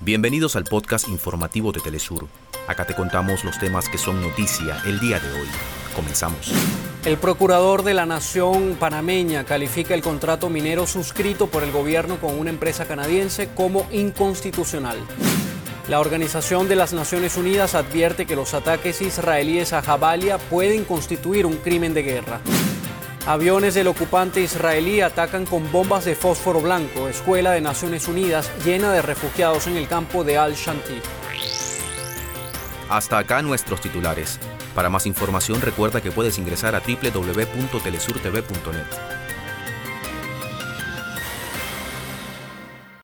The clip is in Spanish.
Bienvenidos al podcast informativo de Telesur. Acá te contamos los temas que son noticia el día de hoy. Comenzamos. El procurador de la Nación panameña califica el contrato minero suscrito por el gobierno con una empresa canadiense como inconstitucional. La Organización de las Naciones Unidas advierte que los ataques israelíes a Jabalia pueden constituir un crimen de guerra. Aviones del ocupante israelí atacan con bombas de fósforo blanco escuela de Naciones Unidas llena de refugiados en el campo de Al-Shanti. Hasta acá nuestros titulares. Para más información recuerda que puedes ingresar a www.telesurtv.net.